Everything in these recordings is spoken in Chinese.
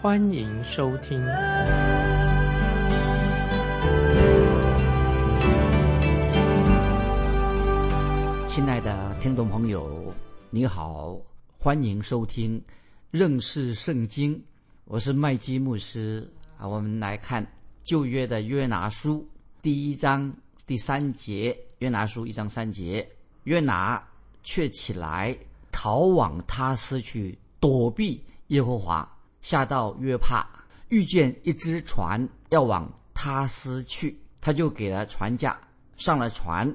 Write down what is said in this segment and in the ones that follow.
欢迎收听。亲爱的听众朋友，你好，欢迎收听认识圣经。我是麦基牧师啊。我们来看旧约的约拿书第一章第三节。约拿书一章三节，约拿却起来逃往他斯去躲避耶和华，下到约帕，遇见一只船要往他斯去，他就给了船价，上了船，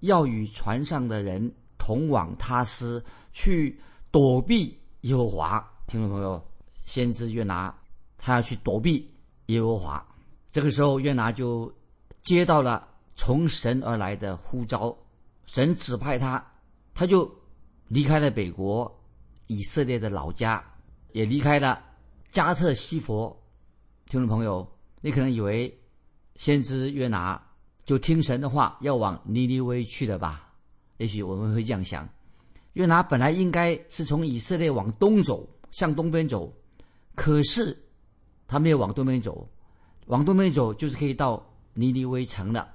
要与船上的人同往他斯去躲避耶和华。听众朋友，先知约拿他要去躲避耶和华，这个时候约拿就接到了。从神而来的呼召，神指派他，他就离开了北国以色列的老家，也离开了加特西佛。听众朋友，你可能以为先知约拿就听神的话，要往尼尼微去的吧？也许我们会这样想：约拿本来应该是从以色列往东走，向东边走，可是他没有往东边走，往东边走就是可以到尼尼微城了。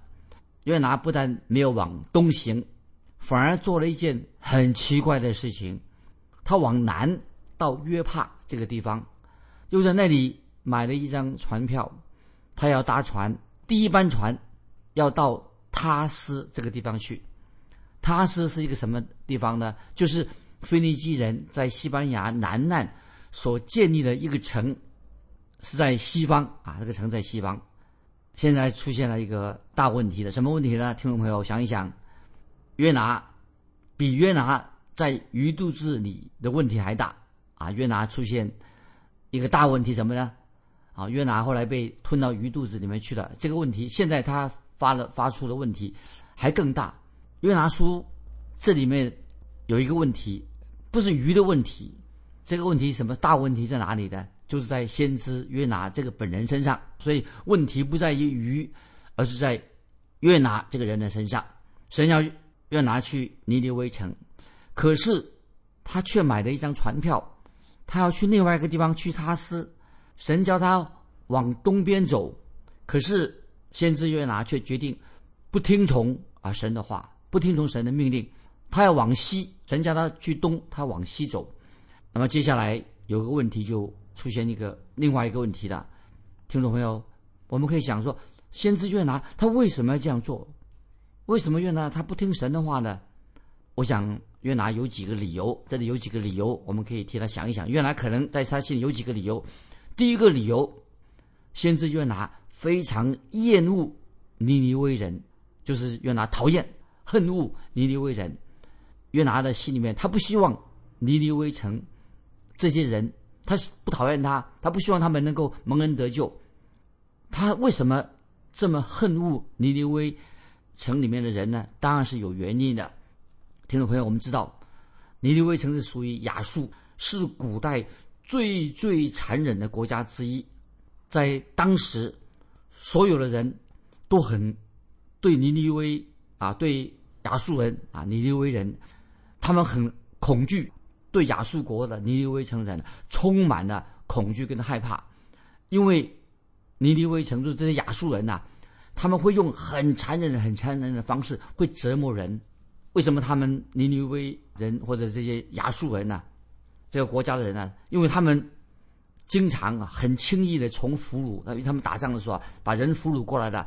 约拿不但没有往东行，反而做了一件很奇怪的事情。他往南到约帕这个地方，又在那里买了一张船票，他要搭船，第一班船要到他斯这个地方去。他斯是一个什么地方呢？就是腓尼基人在西班牙南岸所建立的一个城，是在西方啊，这个城在西方。现在出现了一个大问题的，什么问题呢？听众朋友想一想，约拿比约拿在鱼肚子里的问题还大啊！约拿出现一个大问题什么呢？啊，约拿后来被吞到鱼肚子里面去了。这个问题现在他发了发出的问题还更大。约拿书这里面有一个问题，不是鱼的问题，这个问题什么大问题在哪里呢？就是在先知约拿这个本人身上，所以问题不在于鱼，而是在约拿这个人的身上。神要约拿去尼尼微城，可是他却买了一张船票，他要去另外一个地方去他斯。神叫他往东边走，可是先知约拿却决定不听从啊神的话，不听从神的命令，他要往西。神叫他去东，他往西走。那么接下来有个问题就。出现一个另外一个问题了，听众朋友，我们可以想说，先知约拿他为什么要这样做？为什么约拿他不听神的话呢？我想约拿有几个理由，这里有几个理由，我们可以替他想一想。约拿可能在他心里有几个理由。第一个理由，先知约拿非常厌恶尼尼微人，就是约拿讨厌、恨恶尼尼微人。约拿的心里面，他不希望尼尼微城这些人。他不讨厌他，他不希望他们能够蒙恩得救。他为什么这么恨恶尼尼微城里面的人呢？当然是有原因的。听众朋友，我们知道尼尼微城是属于亚述，是古代最最残忍的国家之一。在当时，所有的人都很对尼尼微啊，对亚述人啊，尼尼微人，他们很恐惧。对亚述国的尼尼微城人充满了恐惧跟害怕，因为尼尼微城就这些亚述人呐，他们会用很残忍、很残忍的方式会折磨人。为什么他们尼尼微人或者这些亚述人呢？这个国家的人呢？因为他们经常啊很轻易的从俘虏，因为他们打仗的时候把人俘虏过来的，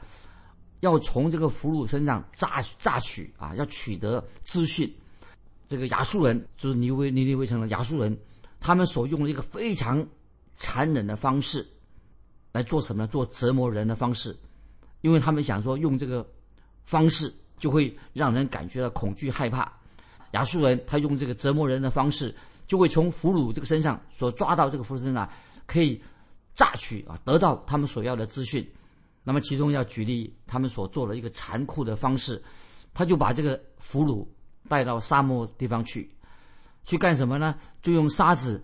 要从这个俘虏身上榨榨取啊，要取得资讯。这个亚述人就是尼威尼尼微城的亚述人，他们所用的一个非常残忍的方式来做什么？做折磨人的方式，因为他们想说用这个方式就会让人感觉到恐惧害怕。亚述人他用这个折磨人的方式，就会从俘虏这个身上所抓到这个俘虏身上，可以榨取啊，得到他们所要的资讯。那么其中要举例他们所做的一个残酷的方式，他就把这个俘虏带到沙漠地方去，去干什么呢？就用沙子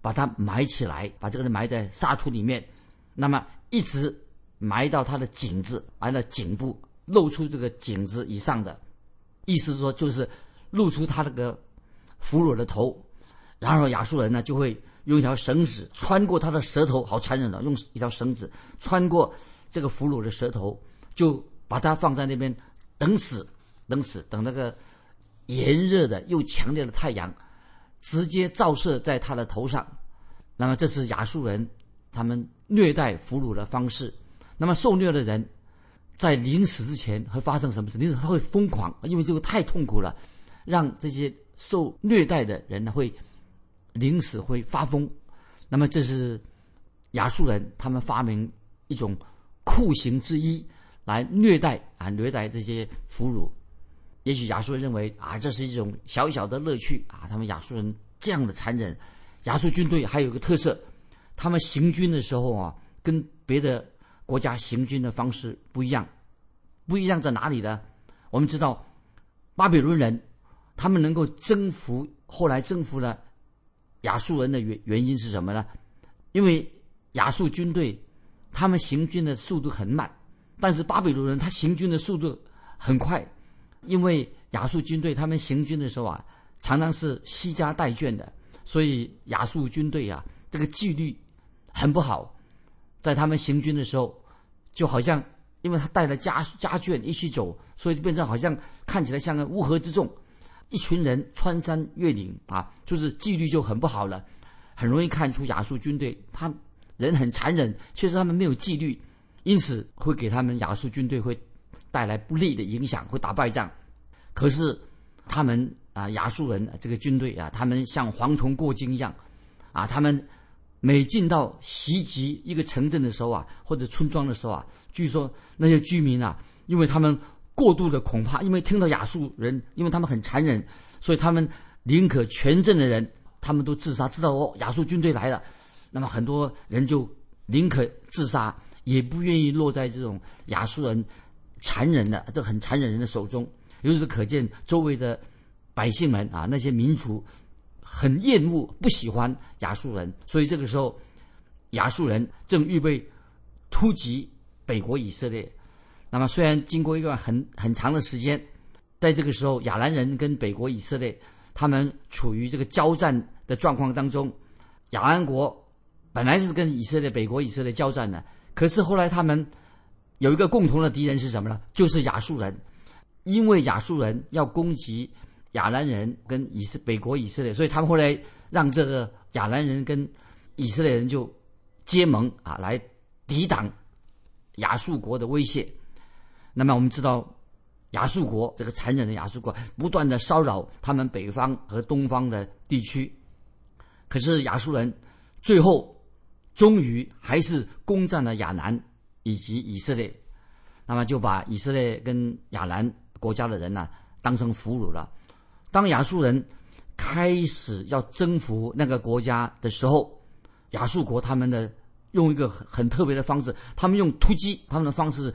把他埋起来，把这个人埋在沙土里面，那么一直埋到他的颈子，埋到颈部，露出这个颈子以上的，意思说就是露出他那个俘虏的头，然后亚述人呢就会用一条绳子穿过他的舌头，好残忍的，用一条绳子穿过。这个俘虏的舌头，就把它放在那边等死，等死，等那个炎热的又强烈的太阳直接照射在他的头上。那么这是亚述人他们虐待俘虏的方式。那么受虐的人在临死之前会发生什么事？临死他会疯狂，因为这个太痛苦了，让这些受虐待的人呢会临死会发疯。那么这是亚述人他们发明一种。酷刑之一来虐待啊，虐待这些俘虏。也许亚述认为啊，这是一种小小的乐趣啊。他们亚述人这样的残忍。亚述军队还有个特色，他们行军的时候啊，跟别的国家行军的方式不一样。不一样在哪里呢？我们知道，巴比伦人他们能够征服，后来征服了亚述人的原原因是什么呢？因为亚述军队。他们行军的速度很慢，但是巴比伦人他行军的速度很快，因为亚述军队他们行军的时候啊，常常是惜家带眷的，所以亚述军队啊这个纪律很不好，在他们行军的时候，就好像因为他带了家家眷一起走，所以就变成好像看起来像个乌合之众，一群人穿山越岭啊，就是纪律就很不好了，很容易看出亚述军队他。人很残忍，确实他们没有纪律，因此会给他们亚述军队会带来不利的影响，会打败仗。可是他们啊，亚述人这个军队啊，他们像蝗虫过境一样，啊，他们每进到袭击一个城镇的时候啊，或者村庄的时候啊，据说那些居民啊，因为他们过度的恐怕，因为听到亚述人，因为他们很残忍，所以他们宁可全镇的人他们都自杀，知道哦，亚述军队来了。那么很多人就宁可自杀，也不愿意落在这种亚述人残忍的这很残忍人的手中。由此可见，周围的百姓们啊，那些民族很厌恶、不喜欢亚述人。所以这个时候，亚述人正预备突击北国以色列。那么虽然经过一段很很长的时间，在这个时候，亚兰人跟北国以色列他们处于这个交战的状况当中，亚兰国。本来是跟以色列北国以色列交战的，可是后来他们有一个共同的敌人是什么呢？就是亚述人，因为亚述人要攻击亚兰人跟以色北国以色列，所以他们后来让这个亚兰人跟以色列人就结盟啊，来抵挡亚述国的威胁。那么我们知道，亚述国这个残忍的亚述国不断的骚扰他们北方和东方的地区，可是亚述人最后。终于还是攻占了亚南以及以色列，那么就把以色列跟亚兰国家的人呢当成俘虏了。当亚述人开始要征服那个国家的时候，亚述国他们的用一个很特别的方式，他们用突击，他们的方式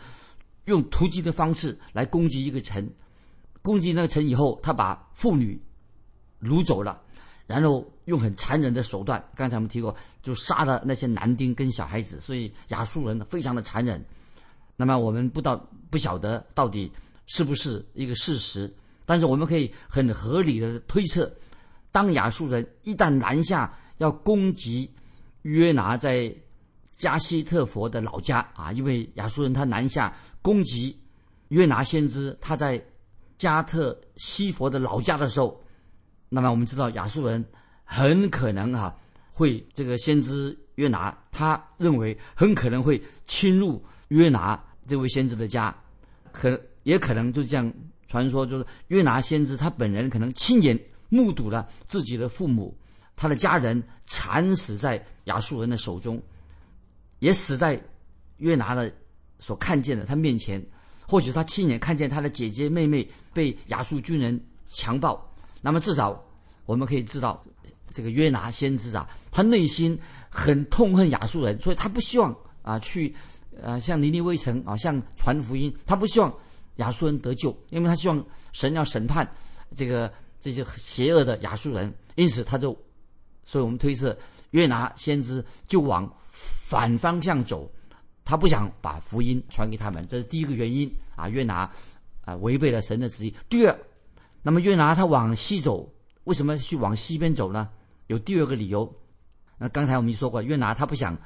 用突击的方式来攻击一个城，攻击那个城以后，他把妇女掳走了。然后用很残忍的手段，刚才我们提过，就杀了那些男丁跟小孩子，所以亚述人非常的残忍。那么我们不到不晓得到底是不是一个事实，但是我们可以很合理的推测，当亚述人一旦南下要攻击约拿在加西特佛的老家啊，因为亚述人他南下攻击约拿先知他在加特西佛的老家的时候。那么我们知道亚述人很可能哈会这个先知约拿，他认为很可能会侵入约拿这位先知的家，可也可能就这样传说，就是约拿先知他本人可能亲眼目睹了自己的父母、他的家人惨死在亚述人的手中，也死在约拿的所看见的他面前，或许他亲眼看见他的姐姐妹妹被亚述军人强暴。那么至少，我们可以知道，这个约拿先知啊，他内心很痛恨亚述人，所以他不希望啊去呃向尼尼微城啊向传福音，他不希望亚述人得救，因为他希望神要审判这个这些邪恶的亚述人，因此他就，所以我们推测约拿先知就往反方向走，他不想把福音传给他们，这是第一个原因啊，约拿啊违背了神的旨意。第二，那么约拿他往西走，为什么去往西边走呢？有第二个理由。那刚才我们说过，约拿他不想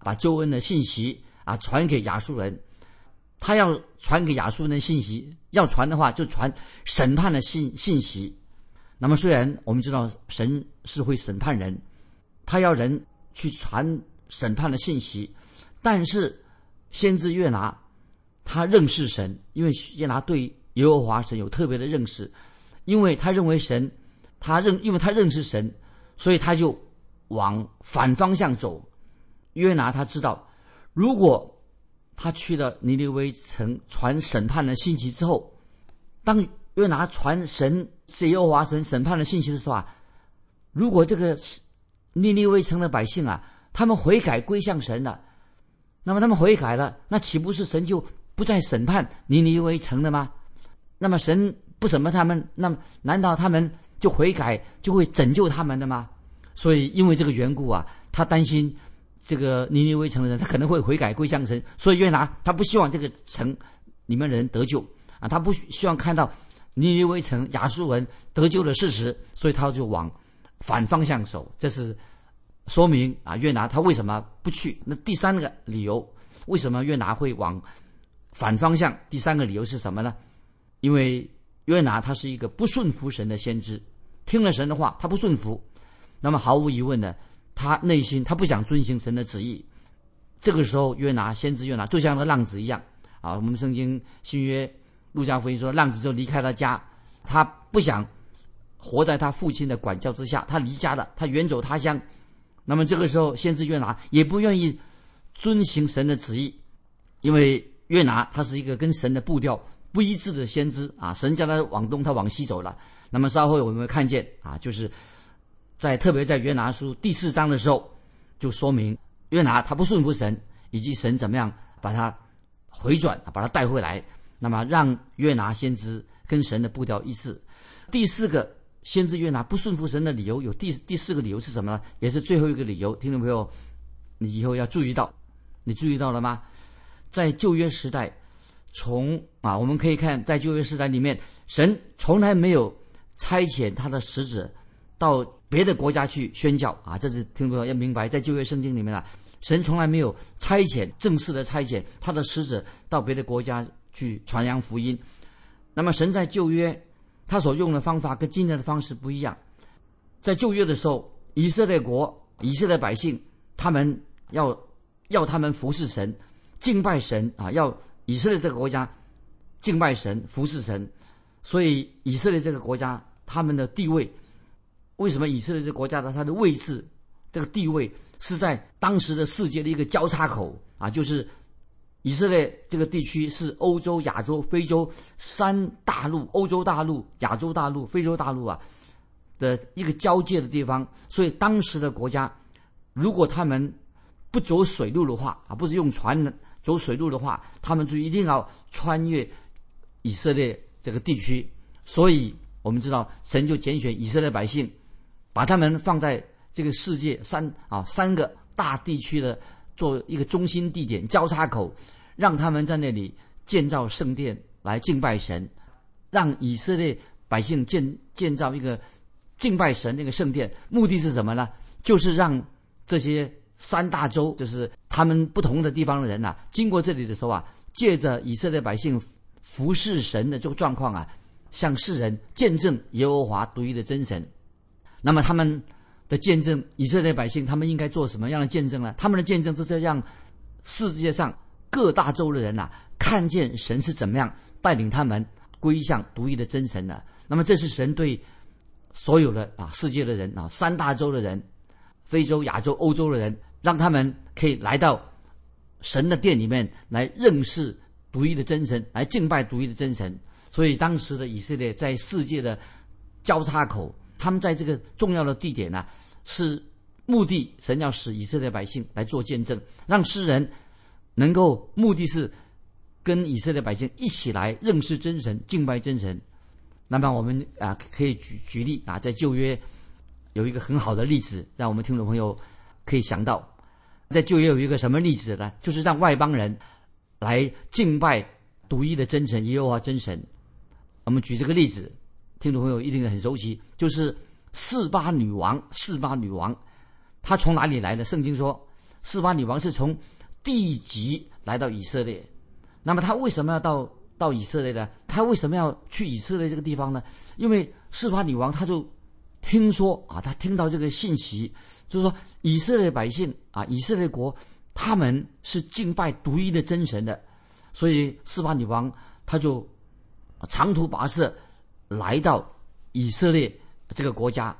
把救恩的信息啊传给亚述人，他要传给亚述人的信息，要传的话就传审判的信信息。那么虽然我们知道神是会审判人，他要人去传审判的信息，但是先知约拿他认识神，因为约拿对耶和华神有特别的认识，因为他认为神，他认因为他认识神，所以他就往反方向走。约拿他知道，如果他去了尼尼微城传审判的信息之后，当约拿传神是耶和华神审判的信息的时候啊，如果这个尼尼微城的百姓啊，他们悔改归向神了，那么他们悔改了，那岂不是神就不再审判尼尼微城了吗？那么神不审判他们，那么难道他们就悔改就会拯救他们的吗？所以因为这个缘故啊，他担心这个尼尼微城的人他可能会悔改归向神，所以约拿他不希望这个城里面的人得救啊，他不希望看到尼尼微城亚述人得救的事实，所以他就往反方向走。这是说明啊，约拿他为什么不去？那第三个理由，为什么约拿会往反方向？第三个理由是什么呢？因为约拿他是一个不顺服神的先知，听了神的话他不顺服，那么毫无疑问的，他内心他不想遵行神的旨意。这个时候，约拿先知约拿就像那浪子一样啊。我们圣经新约路加福音说，浪子就离开了家，他不想活在他父亲的管教之下，他离家了，他远走他乡。那么这个时候，先知约拿也不愿意遵行神的旨意，因为约拿他是一个跟神的步调。不一致的先知啊，神叫他往东，他往西走了。那么稍后我们会看见啊，就是在特别在约拿书第四章的时候，就说明约拿他不顺服神，以及神怎么样把他回转，把他带回来。那么让约拿先知跟神的步调一致。第四个先知约拿不顺服神的理由有第第四个理由是什么呢？也是最后一个理由，听众朋友，你以后要注意到，你注意到了吗？在旧约时代。从啊，我们可以看在旧约时代里面，神从来没有差遣他的使者到别的国家去宣教啊。这是听众朋友要明白，在旧约圣经里面啊，神从来没有差遣正式的差遣他的使者到别的国家去传扬福音。那么神在旧约他所用的方法跟今天的方式不一样。在旧约的时候，以色列国、以色列百姓，他们要要他们服侍神、敬拜神啊，要。以色列这个国家敬拜神、服侍神，所以以色列这个国家他们的地位，为什么以色列这国家的它的位置，这个地位是在当时的世界的一个交叉口啊？就是以色列这个地区是欧洲、亚洲、非洲三大陆，欧洲大陆、亚洲大陆、非洲大陆啊的一个交界的地方。所以当时的国家，如果他们不走水路的话啊，不是用船。走水路的话，他们就一定要穿越以色列这个地区。所以，我们知道神就拣选以色列百姓，把他们放在这个世界三啊三个大地区的做一个中心地点交叉口，让他们在那里建造圣殿来敬拜神，让以色列百姓建建造一个敬拜神那个圣殿。目的是什么呢？就是让这些。三大洲就是他们不同的地方的人呐，经过这里的时候啊，借着以色列百姓服侍神的这个状况啊，向世人见证耶和华独一的真神。那么他们的见证，以色列百姓他们应该做什么样的见证呢？他们的见证就是让世界上各大洲的人呐，看见神是怎么样带领他们归向独一的真神的。那么这是神对所有的啊世界的人啊，三大洲的人，非洲、亚洲、欧洲的人。让他们可以来到神的殿里面来认识独一的真神，来敬拜独一的真神。所以当时的以色列在世界的交叉口他们在这个重要的地点呢，是目的，神要使以色列百姓来做见证，让世人能够目的是跟以色列百姓一起来认识真神、敬拜真神。那么我们啊可以举举例啊，在旧约有一个很好的例子，让我们听众朋友可以想到，在旧约有一个什么例子呢？就是让外邦人来敬拜独一的真神耶和华真神。我们举这个例子，听众朋友一定很熟悉，就是四巴女王。四巴女王，她从哪里来的？圣经说，四巴女王是从地极来到以色列。那么她为什么要到？到以色列呢？她为什么要去以色列这个地方呢？因为四巴女王，她就听说啊，她听到这个信息，就是说以色列百姓啊，以色列国他们是敬拜独一的真神的，所以四巴女王她就长途跋涉来到以色列这个国家，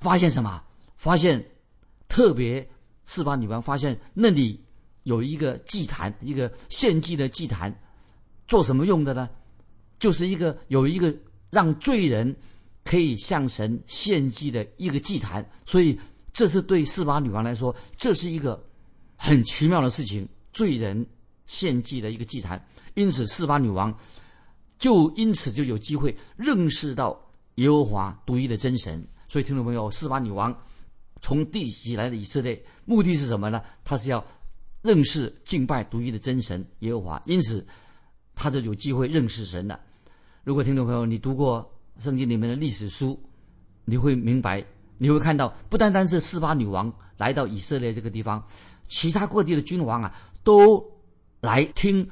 发现什么？发现特别示巴女王发现那里有一个祭坛，一个献祭的祭坛。做什么用的呢？就是一个有一个让罪人可以向神献祭的一个祭坛，所以这是对四巴女王来说，这是一个很奇妙的事情。罪人献祭的一个祭坛，因此四巴女王就因此就有机会认识到耶和华独一的真神。所以听众朋友，四巴女王从地极来的以色列，目的是什么呢？她是要认识敬拜独一的真神耶和华，因此。他就有机会认识神了。如果听众朋友你读过圣经里面的历史书，你会明白，你会看到，不单单是四巴女王来到以色列这个地方，其他各地的君王啊，都来听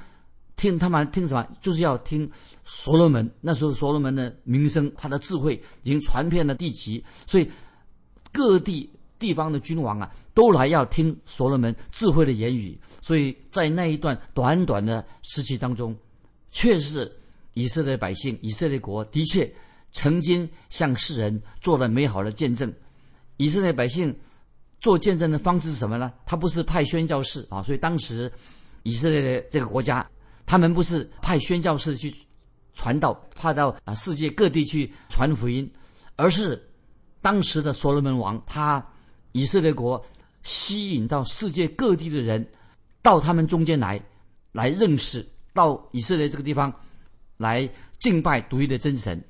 听他们听什么，就是要听所罗门。那时候所罗门的名声，他的智慧已经传遍了地极，所以各地地方的君王啊，都来要听所罗门智慧的言语。所以在那一段短短的时期当中。确实，以色列百姓、以色列国的确曾经向世人做了美好的见证。以色列百姓做见证的方式是什么呢？他不是派宣教士啊，所以当时以色列的这个国家，他们不是派宣教士去传道，派到啊世界各地去传福音，而是当时的所罗门王，他以色列国吸引到世界各地的人到他们中间来，来认识。到以色列这个地方来敬拜独一的真神，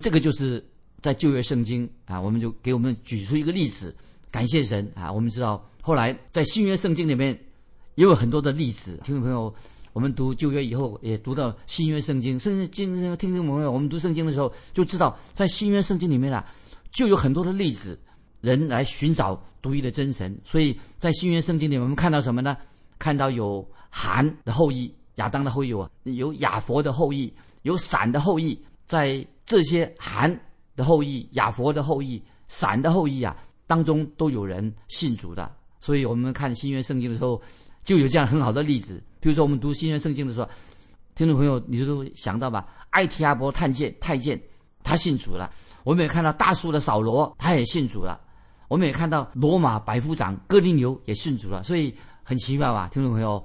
这个就是在旧约圣经啊，我们就给我们举出一个例子，感谢神啊。我们知道后来在新约圣经里面也有很多的例子，听众朋友，我们读旧约以后也读到新约圣经，甚至今听众朋友，我们读圣经的时候就知道，在新约圣经里面啊，就有很多的例子，人来寻找独一的真神。所以在新约圣经里，我们看到什么呢？看到有韩的后裔。亚当的后裔啊，有亚佛的后裔，有闪的后裔，在这些韩的后裔、亚佛的后裔、闪的后裔啊当中，都有人信主的。所以我们看新约圣经的时候，就有这样很好的例子。比如说，我们读新约圣经的时候，听众朋友，你都想到吧？埃提阿伯太监太监他信主了。我们也看到大树的扫罗，他也信主了。我们也看到罗马百夫长哥林牛也信主了。所以很奇妙吧，听众朋友？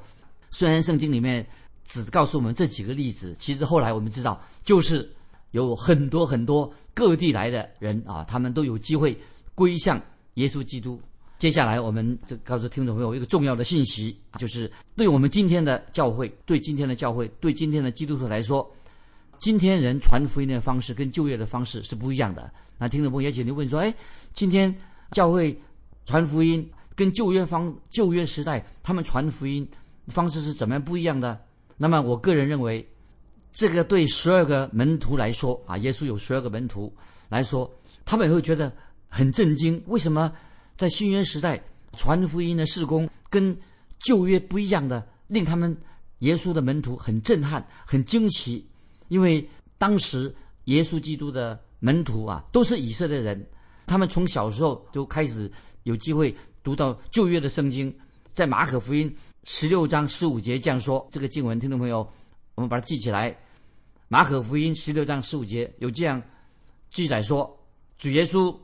虽然圣经里面。只告诉我们这几个例子，其实后来我们知道，就是有很多很多各地来的人啊，他们都有机会归向耶稣基督。接下来，我们就告诉听众朋友一个重要的信息，就是对我们今天的教会，对今天的教会，对今天的基督徒来说，今天人传福音的方式跟旧约的方式是不一样的。那听众朋友也请问说，哎，今天教会传福音跟旧约方旧约时代他们传福音方式是怎么样不一样的？那么，我个人认为，这个对十二个门徒来说啊，耶稣有十二个门徒来说，他们也会觉得很震惊。为什么在新约时代传福音的事工跟旧约不一样的，令他们耶稣的门徒很震撼、很惊奇？因为当时耶稣基督的门徒啊，都是以色列人，他们从小时候就开始有机会读到旧约的圣经。在马可福音十六章十五节这样说：这个经文，听众朋友，我们把它记起来。马可福音十六章十五节有这样记载说：主耶稣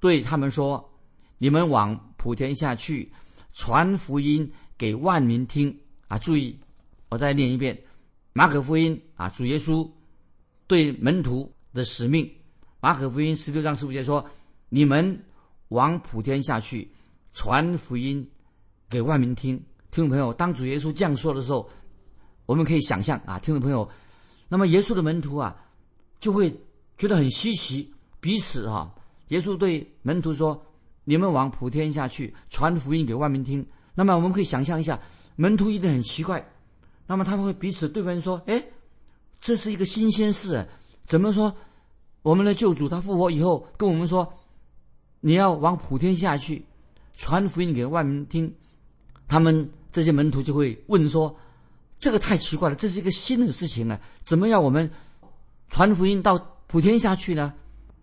对他们说：“你们往普天下去，传福音给万民听。”啊，注意，我再念一遍：马可福音啊，主耶稣对门徒的使命，马可福音十六章十五节说：“你们往普天下去，传福音给万民听。”听众朋友，当主耶稣这样说的时候，我们可以想象啊，听众朋友，那么耶稣的门徒啊，就会觉得很稀奇，彼此哈。耶稣对门徒说：“你们往普天下去，传福音给万民听。”那么我们可以想象一下，门徒一定很奇怪，那么他们会彼此对人说：“哎，这是一个新鲜事，怎么说？我们的救主他复活以后跟我们说，你要往普天下去，传福音给万民听。”他们这些门徒就会问说：“这个太奇怪了，这是一个新的事情啊，怎么要我们传福音到普天下去呢？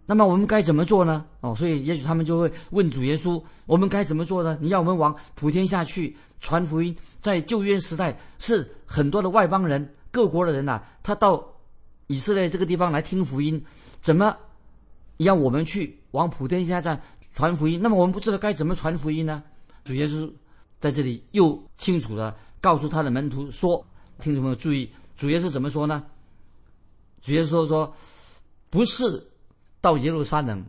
那么我们该怎么做呢？”哦，所以也许他们就会问主耶稣：“我们该怎么做呢？你要我们往普天下去传福音？在旧约时代，是很多的外邦人、各国的人呐，他到以色列这个地方来听福音，怎么让我们去往普天下站传福音？那么我们不知道该怎么传福音呢？”主耶稣。在这里又清楚的告诉他的门徒说：“听众朋友注意，主耶稣怎么说呢？主耶稣说，不是到耶路撒冷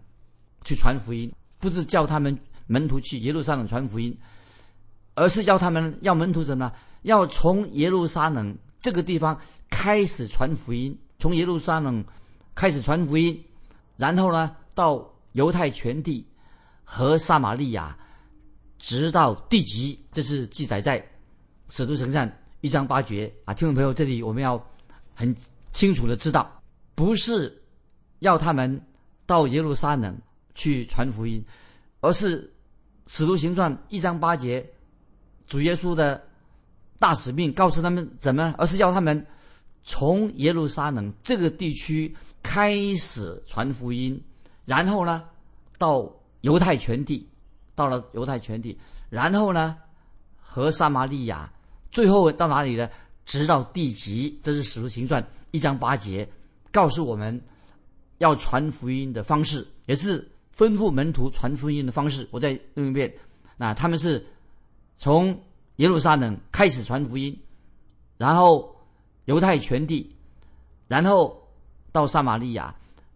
去传福音，不是叫他们门徒去耶路撒冷传福音，而是叫他们要门徒怎么？要从耶路撒冷这个地方开始传福音，从耶路撒冷开始传福音，然后呢，到犹太全地和撒玛利亚。”直到地极，这是记载在《使徒行传》一章八节啊，听众朋友，这里我们要很清楚的知道，不是要他们到耶路撒冷去传福音，而是《使徒行传》一章八节，主耶稣的大使命告诉他们怎么，而是要他们从耶路撒冷这个地区开始传福音，然后呢，到犹太全地。到了犹太全地，然后呢，和撒玛利亚，最后到哪里呢？直到地极。这是《使徒行传》一章八节，告诉我们要传福音的方式，也是吩咐门徒传福音的方式。我再用一遍：那他们是从耶路撒冷开始传福音，然后犹太全地，然后到撒玛利亚，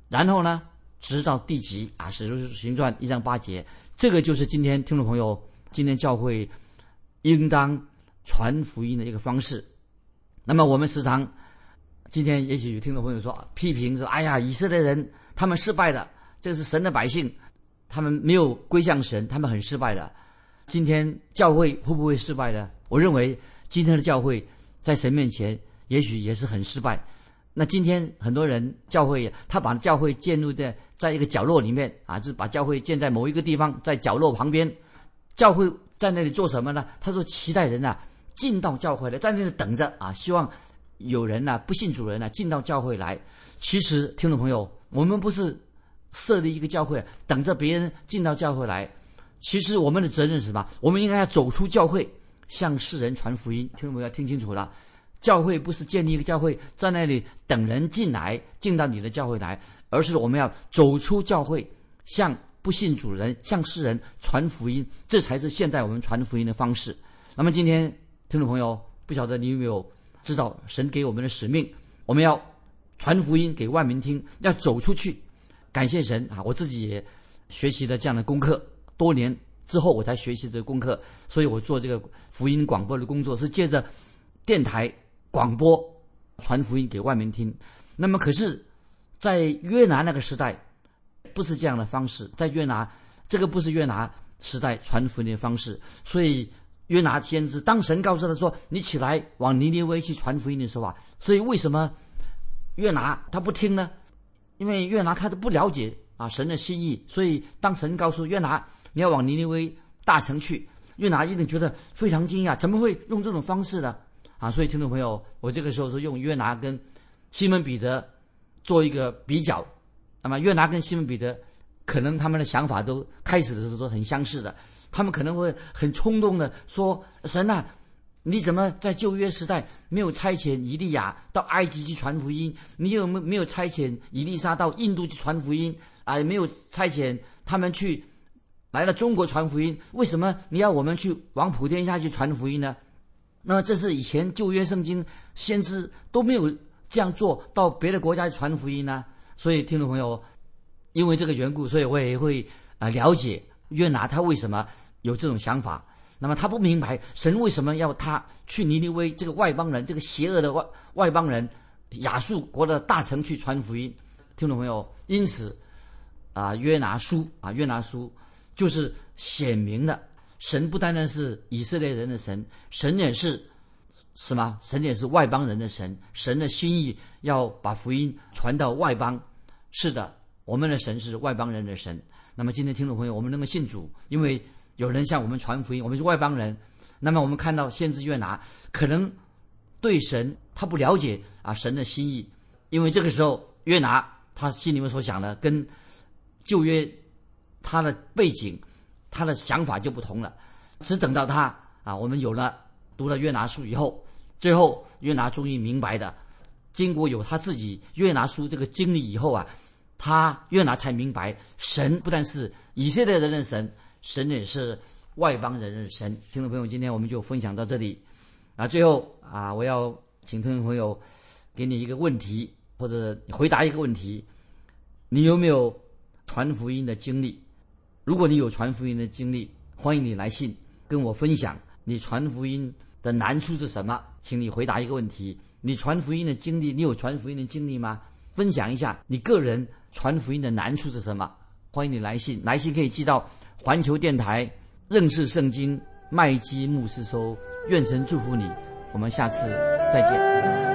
然后呢？直到地极啊，《使徒行传》一章八节，这个就是今天听众朋友，今天教会应当传福音的一个方式。那么我们时常，今天也许有听众朋友说批评说：“哎呀，以色列人他们失败的，这是神的百姓，他们没有归向神，他们很失败的。”今天教会会不会失败呢？我认为今天的教会在神面前也许也是很失败。那今天很多人教会，他把教会建入在在一个角落里面啊，就是把教会建在某一个地方，在角落旁边。教会在那里做什么呢？他说期待人啊进到教会来，在那里等着啊，希望有人呐不信主人呐进到教会来。其实听众朋友，我们不是设立一个教会等着别人进到教会来，其实我们的责任是什么？我们应该要走出教会，向世人传福音。听众朋友要听清楚了。教会不是建立一个教会，在那里等人进来，进到你的教会来，而是我们要走出教会，向不信主人、向世人传福音，这才是现在我们传福音的方式。那么今天听众朋友，不晓得你有没有知道神给我们的使命？我们要传福音给万民听，要走出去。感谢神啊！我自己也学习了这样的功课，多年之后我才学习这个功课，所以我做这个福音广播的工作是借着电台。广播传福音给外面听，那么可是，在约拿那个时代，不是这样的方式。在约拿，这个不是约拿时代传福音的方式。所以约拿先知当神告诉他说：“你起来往尼尼微去传福音的时候啊，所以为什么约拿他不听呢？因为约拿他都不了解啊神的心意。所以当神告诉约拿你要往尼尼微大城去，约拿一定觉得非常惊讶，怎么会用这种方式呢？啊，所以听众朋友，我这个时候是用约拿跟西门彼得做一个比较。那么约拿跟西门彼得，可能他们的想法都开始的时候都很相似的。他们可能会很冲动的说：“神啊，你怎么在旧约时代没有差遣以利亚到埃及去传福音？你有没没有差遣以利沙到印度去传福音？啊，没有差遣他们去来了中国传福音？为什么你要我们去往普天下去传福音呢？”那么这是以前旧约圣经先知都没有这样做到别的国家去传福音呢，所以听众朋友，因为这个缘故，所以我也会啊了解约拿他为什么有这种想法。那么他不明白神为什么要他去尼尼微这个外邦人，这个邪恶的外外邦人亚述国的大臣去传福音。听懂没有，因此啊，约拿书啊，约拿书就是显明了神不单单是以色列人的神，神也是是吗？神也是外邦人的神。神的心意要把福音传到外邦。是的，我们的神是外邦人的神。那么今天听众朋友，我们能够信主，因为。有人向我们传福音，我们是外邦人。那么我们看到先知约拿可能对神他不了解啊神的心意，因为这个时候约拿他心里面所想的跟旧约他的背景他的想法就不同了。只等到他啊我们有了读了约拿书以后，最后约拿终于明白的，经过有他自己约拿书这个经历以后啊，他越拿才明白神不但是以色列人的神。神也是外邦人的神，听众朋友，今天我们就分享到这里。啊，最后啊，我要请听众朋友给你一个问题，或者回答一个问题：你有没有传福音的经历？如果你有传福音的经历，欢迎你来信跟我分享你传福音的难处是什么。请你回答一个问题：你传福音的经历，你有传福音的经历吗？分享一下你个人传福音的难处是什么？欢迎你来信，来信可以寄到。环球电台认识圣经麦基牧师说：“愿神祝福你，我们下次再见。”